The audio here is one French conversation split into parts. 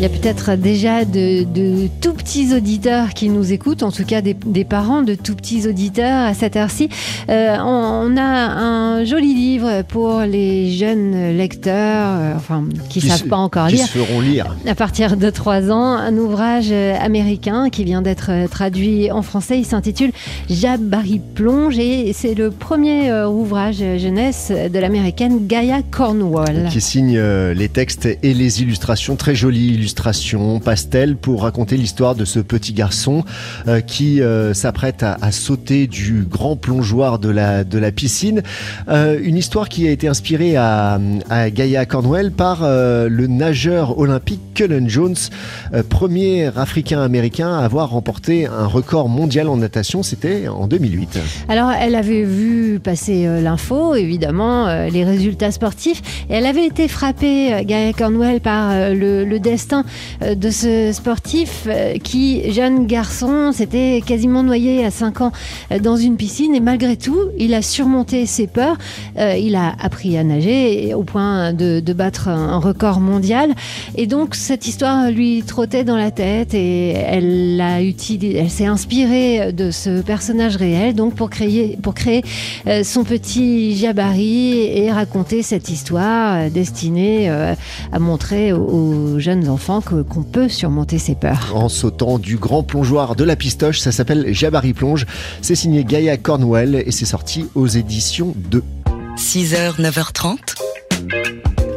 Il y a peut-être déjà de, de, tout petits auditeurs qui nous écoutent, en tout cas des, des parents de tout petits auditeurs à cette heure-ci. Euh, on, on, a un joli livre pour les jeunes lecteurs, euh, enfin qui ne savent pas encore qui lire. se feront lire. À partir de 3 ans, un ouvrage américain qui vient d'être traduit en français. Il s'intitule Jabari Plonge et c'est le premier euh, ouvrage jeunesse de l'américaine Gaia Cornwall. Qui signe les textes et les illustrations, très jolies illustrations pastel pour raconter l'histoire de ce petit garçon euh, qui euh, s'apprête à, sauter du grand plongeoir de la, de la piscine. Euh, une histoire qui a été inspirée à, Gaia Cornwell par le nageur olympique Cullen Jones, premier africain-américain à avoir remporté un record mondial en natation, c'était en 2008. Alors elle avait vu passer l'info, évidemment, les résultats sportifs, et elle avait été frappée, Gaia Cornwell, par le destin de ce sportif qui, jeune garçon, s'était quasiment noyé à 5 ans dans une piscine et malgré tout, il a surmonté ses peurs. il a appris à nager au point de, de battre un record mondial. Et donc, cette histoire lui trottait dans la tête et elle elle s'est inspirée de ce personnage réel donc pour créer, pour créer son petit Jabari et raconter cette histoire destinée à montrer aux jeunes enfants qu'on peut surmonter ses peurs. En sautant du grand plongeoir de la pistoche, ça s'appelle Jabari Plonge. C'est signé Gaia Cornwell et c'est sorti aux éditions 2. 6h, 9h30,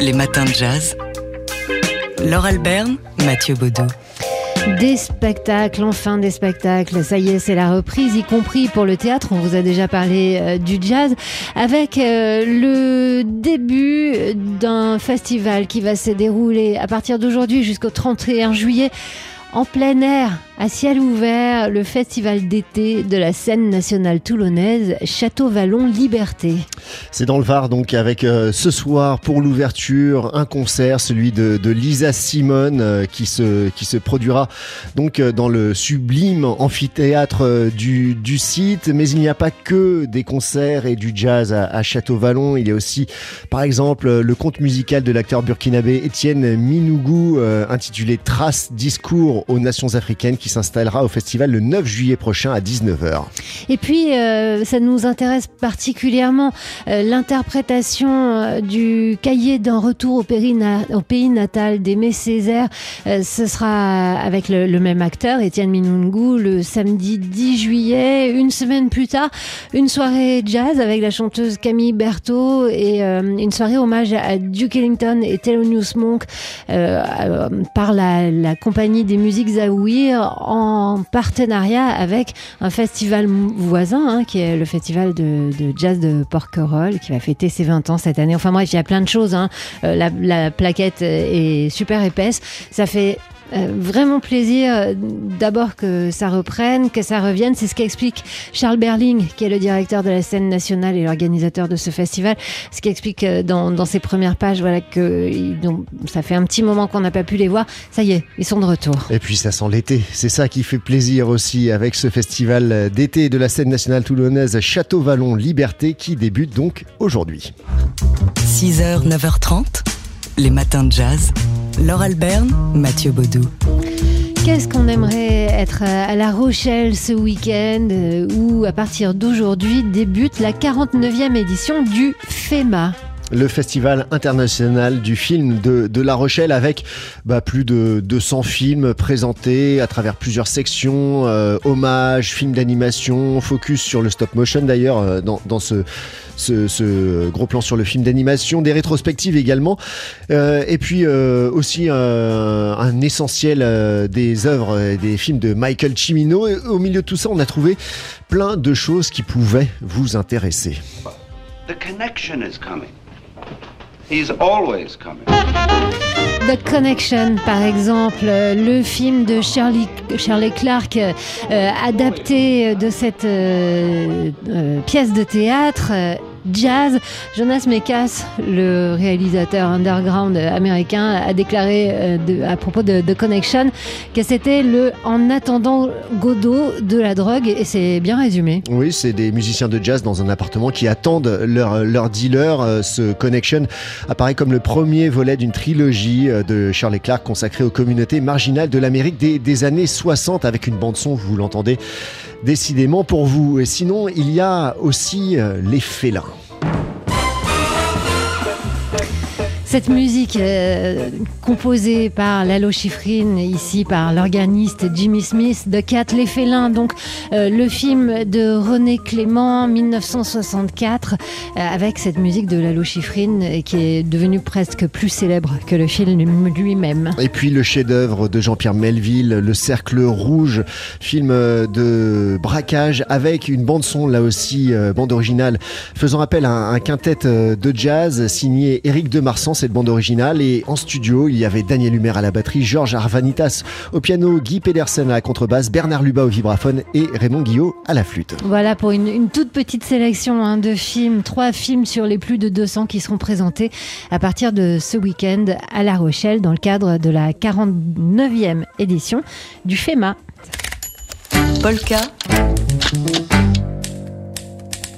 les matins de jazz. Laure Alberne, Mathieu Baudou. Des spectacles, enfin des spectacles, ça y est, c'est la reprise, y compris pour le théâtre, on vous a déjà parlé euh, du jazz, avec euh, le début d'un festival qui va se dérouler à partir d'aujourd'hui jusqu'au 31 juillet en plein air, à ciel ouvert, le festival d'été de la scène nationale toulonnaise Château Vallon Liberté. C'est dans le Var donc avec euh, ce soir pour l'ouverture un concert, celui de, Lisa Simone euh, qui se produira donc euh, dans le sublime amphithéâtre du, site. Mais il n'y a pas que des concerts et du jazz à, à Château Vallon. Il y a aussi par exemple le conte musical de l'acteur burkinabé Étienne Minougou intitulé Trace discours aux nations africaines qui s'installera au festival le 9 juillet prochain à 19h. Et puis, euh, ça nous intéresse particulièrement euh, l'interprétation euh, du cahier d'un retour au, pays natal d'Aimé Césaire. Ce sera avec le, même acteur, Étienne Minungu, le samedi 10 juillet. Une semaine plus tard, une soirée jazz avec la chanteuse Camille Berthaud et une soirée hommage à Duke Ellington et Thelonious Monk par la, la compagnie des musiques Zawir en partenariat avec un festival voisin hein, qui est le festival de, de, jazz de Porquerolles qui va fêter ses 20 ans cette année. Enfin bref, il y a plein de choses. Hein. Euh, la, la plaquette est super épaisse. Ça fait euh, vraiment plaisir euh, d'abord que ça reprenne, que ça revienne. C'est ce qu'explique Charles Berling, qui est le directeur de la scène nationale et l'organisateur de ce festival. Ce qui explique euh, dans, dans, ses premières pages voilà, que donc, ça fait un petit moment qu'on n'a pas pu les voir. Ça y est, ils sont de retour. Et puis ça sent l'été. C'est ça qui fait plaisir aussi avec ce festival d'été de la scène nationale toulonnaise Château Vallon Liberté qui débute donc aujourd'hui. 6h, 9h30, les matins de jazz. Laure Alberne, Mathieu Baudou. Qu'est-ce qu'on aimerait être à La Rochelle ce week-end où à partir d'aujourd'hui débute la 49e édition du FEMA le Festival international du film de, La Rochelle avec bah, plus de 200 films présentés à travers plusieurs sections, euh, hommages, films d'animation, focus sur le stop motion d'ailleurs euh, dans, ce, gros plan sur le film d'animation, des rétrospectives également, euh, et puis euh, aussi un, essentiel des œuvres, des films de Michael Cimino. Et au milieu de tout ça, on a trouvé plein de choses qui pouvaient vous intéresser. The connection is coming. Always coming. The Connection, par exemple, le film de Shirley, Shirley Clark, euh, adapté de cette euh, euh, pièce de théâtre, jazz. Jonas Mekas, le réalisateur underground américain, a déclaré euh, à propos de, Connection que c'était le En attendant Godot de la drogue et c'est bien résumé. Oui, c'est des musiciens de jazz dans un appartement qui attendent leur, leur dealer. Euh, ce Connection apparaît comme le premier volet d'une trilogie euh, de Shirley Clark consacrée aux communautés marginales de l'Amérique des années 60 avec une bande son, vous l'entendez, décidément pour vous. Et sinon, il y a aussi les félins. Cette musique euh, composée par Lalo Schifrin, ici par l'organiste Jimmy Smith, de Cat Les Félins, donc euh, le film de René Clément, 1964, euh, avec cette musique de Lalo Schifrin qui est devenue presque plus célèbre que le film lui-même. Et puis le chef-d'œuvre de Jean-Pierre Melville, Le Cercle Rouge, film de braquage avec une bande-son, là aussi, bande originale, faisant appel à un, quintet de jazz signé Éric de Marsan cette bande originale. Et en studio, il y avait Daniel Humer à la batterie, Georges Arvanitas au piano, Guy Pedersen à la contrebasse, Bernard Luba au vibraphone et Raymond Guillot à la flûte. Voilà pour une, toute petite sélection hein, de films, trois films sur les plus de 200 qui seront présentés à partir de ce week-end à La Rochelle dans le cadre de la 49e édition du FEMA. Polka.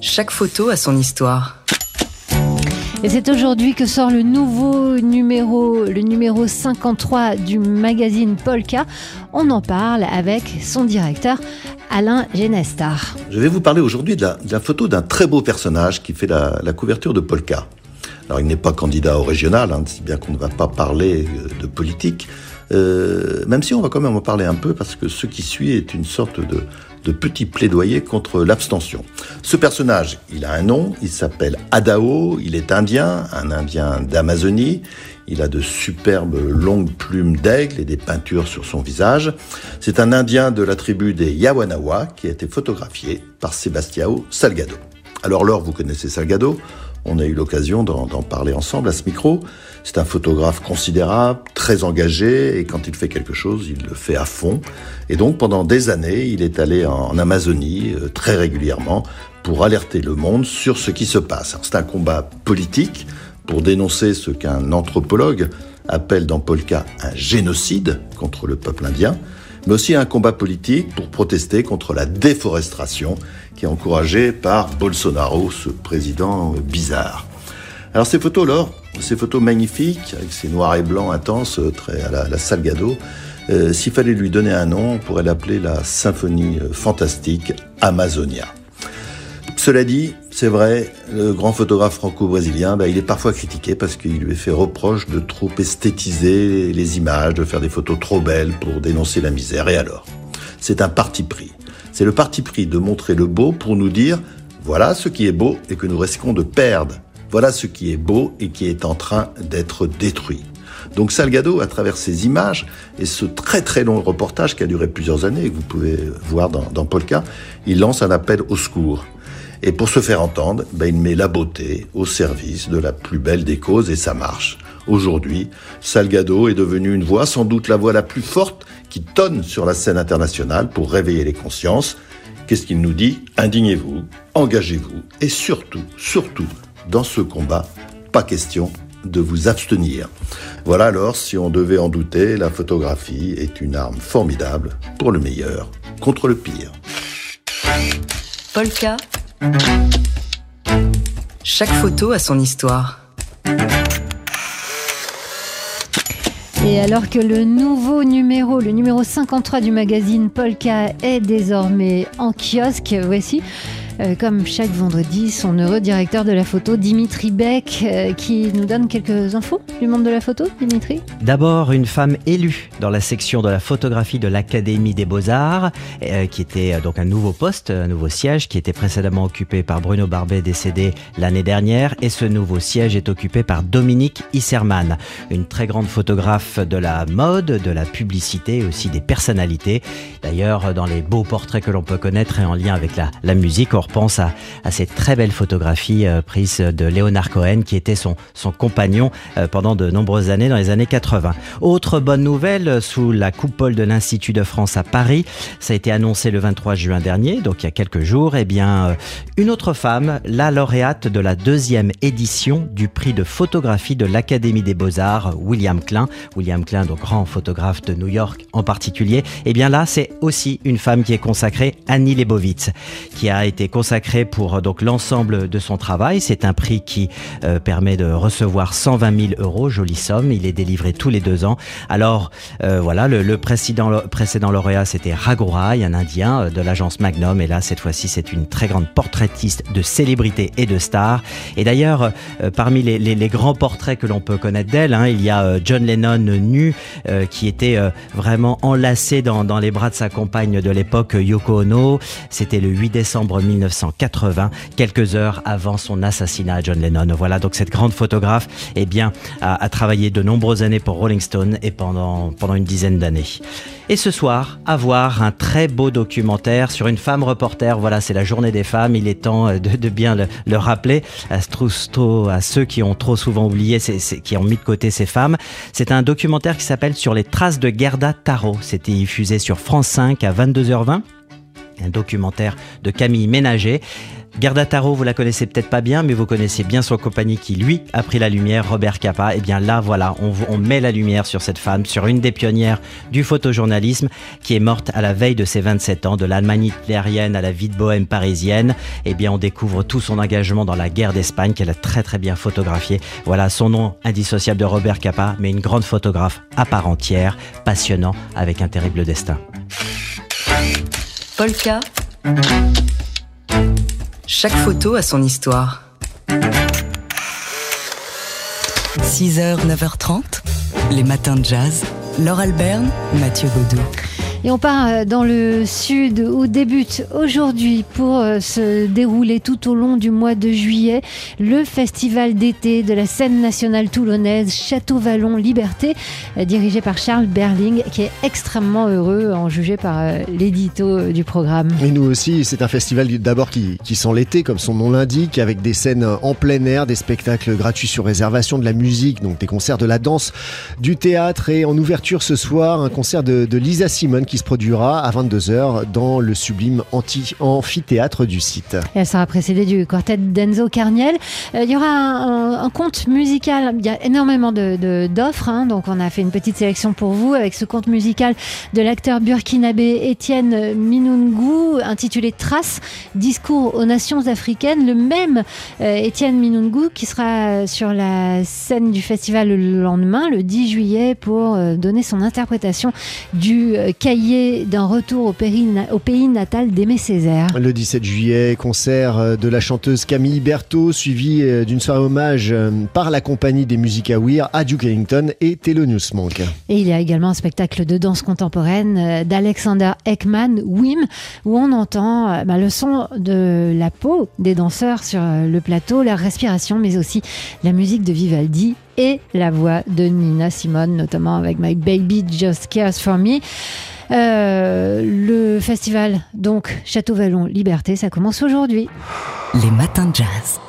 Chaque photo a son histoire. Et c'est aujourd'hui que sort le nouveau numéro, le numéro 53 du magazine Polka. On en parle avec son directeur Alain Genestar. Je vais vous parler aujourd'hui de, la, photo d'un très beau personnage qui fait la, couverture de Polka. Alors il n'est pas candidat au régional, hein, si bien qu'on ne va pas parler euh, de politique, euh, même si on va quand même en parler un peu parce que ce qui suit est une sorte de, petit plaidoyer contre l'abstention. Ce personnage, il a un nom, il s'appelle Adao, il est indien, un indien d'Amazonie, il a de superbes longues plumes d'aigle et des peintures sur son visage. C'est un indien de la tribu des Yawanawa qui a été photographié par Sebastiao Salgado. Alors Laure, vous connaissez Salgado? On a eu l'occasion d'en parler ensemble à ce micro. C'est un photographe considérable, très engagé, et quand il fait quelque chose, il le fait à fond. Et donc pendant des années, il est allé en Amazonie euh, très régulièrement pour alerter le monde sur ce qui se passe. C'est un combat politique pour dénoncer ce qu'un anthropologue appelle dans Polka un génocide contre le peuple indien, mais aussi un combat politique pour protester contre la déforestation qui est encouragée par Bolsonaro, ce président bizarre. Alors ces photos, là, ces photos magnifiques, avec ces noirs et blancs intenses, très à la, Salgado, euh, s'il fallait lui donner un nom, on pourrait l'appeler la symphonie euh, fantastique Amazonia. Cela dit, c'est vrai, le grand photographe franco-brésilien, bah, il est parfois critiqué parce qu'il lui est fait reproche de trop esthétiser les images, de faire des photos trop belles pour dénoncer la misère. Et alors? C'est un parti pris. C'est le parti pris de montrer le beau pour nous dire voilà ce qui est beau et que nous risquons de perdre. Voilà ce qui est beau et qui est en train d'être détruit. Donc Salgado, à travers ces images et ce très très long reportage qui a duré plusieurs années et que vous pouvez voir dans, Polka, il lance un appel au secours. Et pour se faire entendre, ben, il met la beauté au service de la plus belle des causes et ça marche. Aujourd'hui, Salgado est devenu une voix, sans doute la voix la plus forte qui tonne sur la scène internationale pour réveiller les consciences. Qu'est-ce qu'il nous dit? Indignez-vous, engagez-vous et surtout, surtout, dans ce combat, pas question de vous abstenir. Voilà alors, si on devait en douter, la photographie est une arme formidable pour le meilleur contre le pire. Polka chaque photo a son histoire. Et alors que le nouveau numéro, le numéro 53 du magazine Polka est désormais en kiosque, voici euh, comme chaque vendredi, son heureux directeur de la photo, Dimitri Beck, euh, qui nous donne quelques infos du monde de la photo, Dimitri D'abord, une femme élue dans la section de la photographie de l'Académie des Beaux-Arts, euh, qui était donc un nouveau poste, un nouveau siège, qui était précédemment occupé par Bruno Barbet, décédé l'année dernière, et ce nouveau siège est occupé par Dominique Isserman, une très grande photographe de la mode, de la publicité, aussi des personnalités. D'ailleurs, dans les beaux portraits que l'on peut connaître et en lien avec la, musique, pense à, ces très belles photographies prises de Léonard Cohen, qui était son, compagnon pendant de nombreuses années, dans les années 80. Autre bonne nouvelle, sous la coupole de l'Institut de France à Paris, ça a été annoncé le 23 juin dernier, donc il y a quelques jours, eh bien, une autre femme, la lauréate de la deuxième édition du prix de photographie de l'Académie des Beaux-Arts, William Klein. William Klein, donc grand photographe de New York en particulier. Eh bien là, c'est aussi une femme qui est consacrée, Annie Lebovitz, qui a été consacrée pour donc l'ensemble de son travail. C'est un prix qui euh, permet de recevoir 120 000 euros, jolie somme. Il est délivré tous les deux ans. Alors euh, voilà, le, précédent, précédent lauréat, c'était Raghurai, un Indien euh, de l'agence Magnum. Et là, cette fois-ci, c'est une très grande portraitiste de célébrités et de stars. Et d'ailleurs, parmi les, grands portraits que l'on peut connaître d'elle, hein, il y a John Lennon nu, qui était vraiment enlacé dans, les bras de sa compagne de l'époque, Yoko Ono. C'était le 8 décembre 1980, quelques heures avant son assassinat à John Lennon. Voilà, donc cette grande photographe eh bien, a, travaillé de nombreuses années pour Rolling Stone et pendant, pendant une dizaine d'années. Et ce soir, à voir un très beau documentaire sur une femme reporter. Voilà, c'est la journée des femmes. Il est temps de, de bien le, le, rappeler à, à ceux qui ont trop souvent oublié, qui ont mis de côté ces femmes. C'est un documentaire qui s'appelle Sur les traces de Gerda Taro. C'était diffusé sur France 5 à 22h20 un documentaire de Camille Ménager. Gerda Taro, vous la connaissez peut-être pas bien, mais vous connaissez bien son compagnie qui, lui, a pris la lumière, Robert Capa. Et eh bien là, voilà, on, on, met la lumière sur cette femme, sur une des pionnières du photojournalisme, qui est morte à la veille de ses 27 ans, de l'Allemagne hitlérienne à la vie de bohème parisienne. Et eh bien, on découvre tout son engagement dans la guerre d'Espagne, qu'elle a très très bien photographié. Voilà, son nom indissociable de Robert Capa, mais une grande photographe à part entière, passionnant, avec un terrible destin. Polka. Chaque photo a son histoire. 6h, 9h30, les matins de jazz. Laure Alberne, Mathieu Baudou. Et on part euh, dans le sud où débute aujourd'hui pour euh, se dérouler tout au long du mois de juillet le festival d'été de la scène nationale toulonnaise Château Vallon Liberté, euh, dirigé par Charles Berling, qui est extrêmement heureux, en juger par l'édito du programme. Et nous aussi, c'est un festival d'abord qui, qui sent l'été, comme son nom l'indique, avec des scènes en plein air, des spectacles gratuits sur réservation, de la musique, donc des concerts de la danse, du théâtre et en ouverture ce soir, un concert de, de Lisa Simone qui se produira à 22h dans le sublime amphithéâtre du site. elle sera précédée du quartet d'Enzo Carniel. Euh, il y aura un, conte musical, il y a énormément d'offres, de, hein, donc on a fait une petite sélection pour vous avec ce conte musical de l'acteur burkinabé Étienne Minungu intitulé Trace, discours aux nations africaines. Le même euh, Étienne Minungu qui sera sur la scène du festival le lendemain, le 10 juillet, pour euh, donner son interprétation du cahier d'un retour au, au, pays natal d'Aimé Césaire. Le 17 juillet, concert euh, de la chanteuse Camille Berthaud, suivi euh, d'une soirée hommage euh, par la compagnie des musiques à Weir à Duke Ellington et Thelonious Monk. Et il y a également un spectacle de danse contemporaine d'Alexander Ekman, Wim, où on entend bah, le son de la peau des danseurs sur le plateau, leur respiration, mais aussi la musique de Vivaldi et la voix de Nina Simone, notamment avec My Baby Just Cares for Me. Euh, le festival, donc Château Vallon Liberté, ça commence aujourd'hui. Les matins de jazz.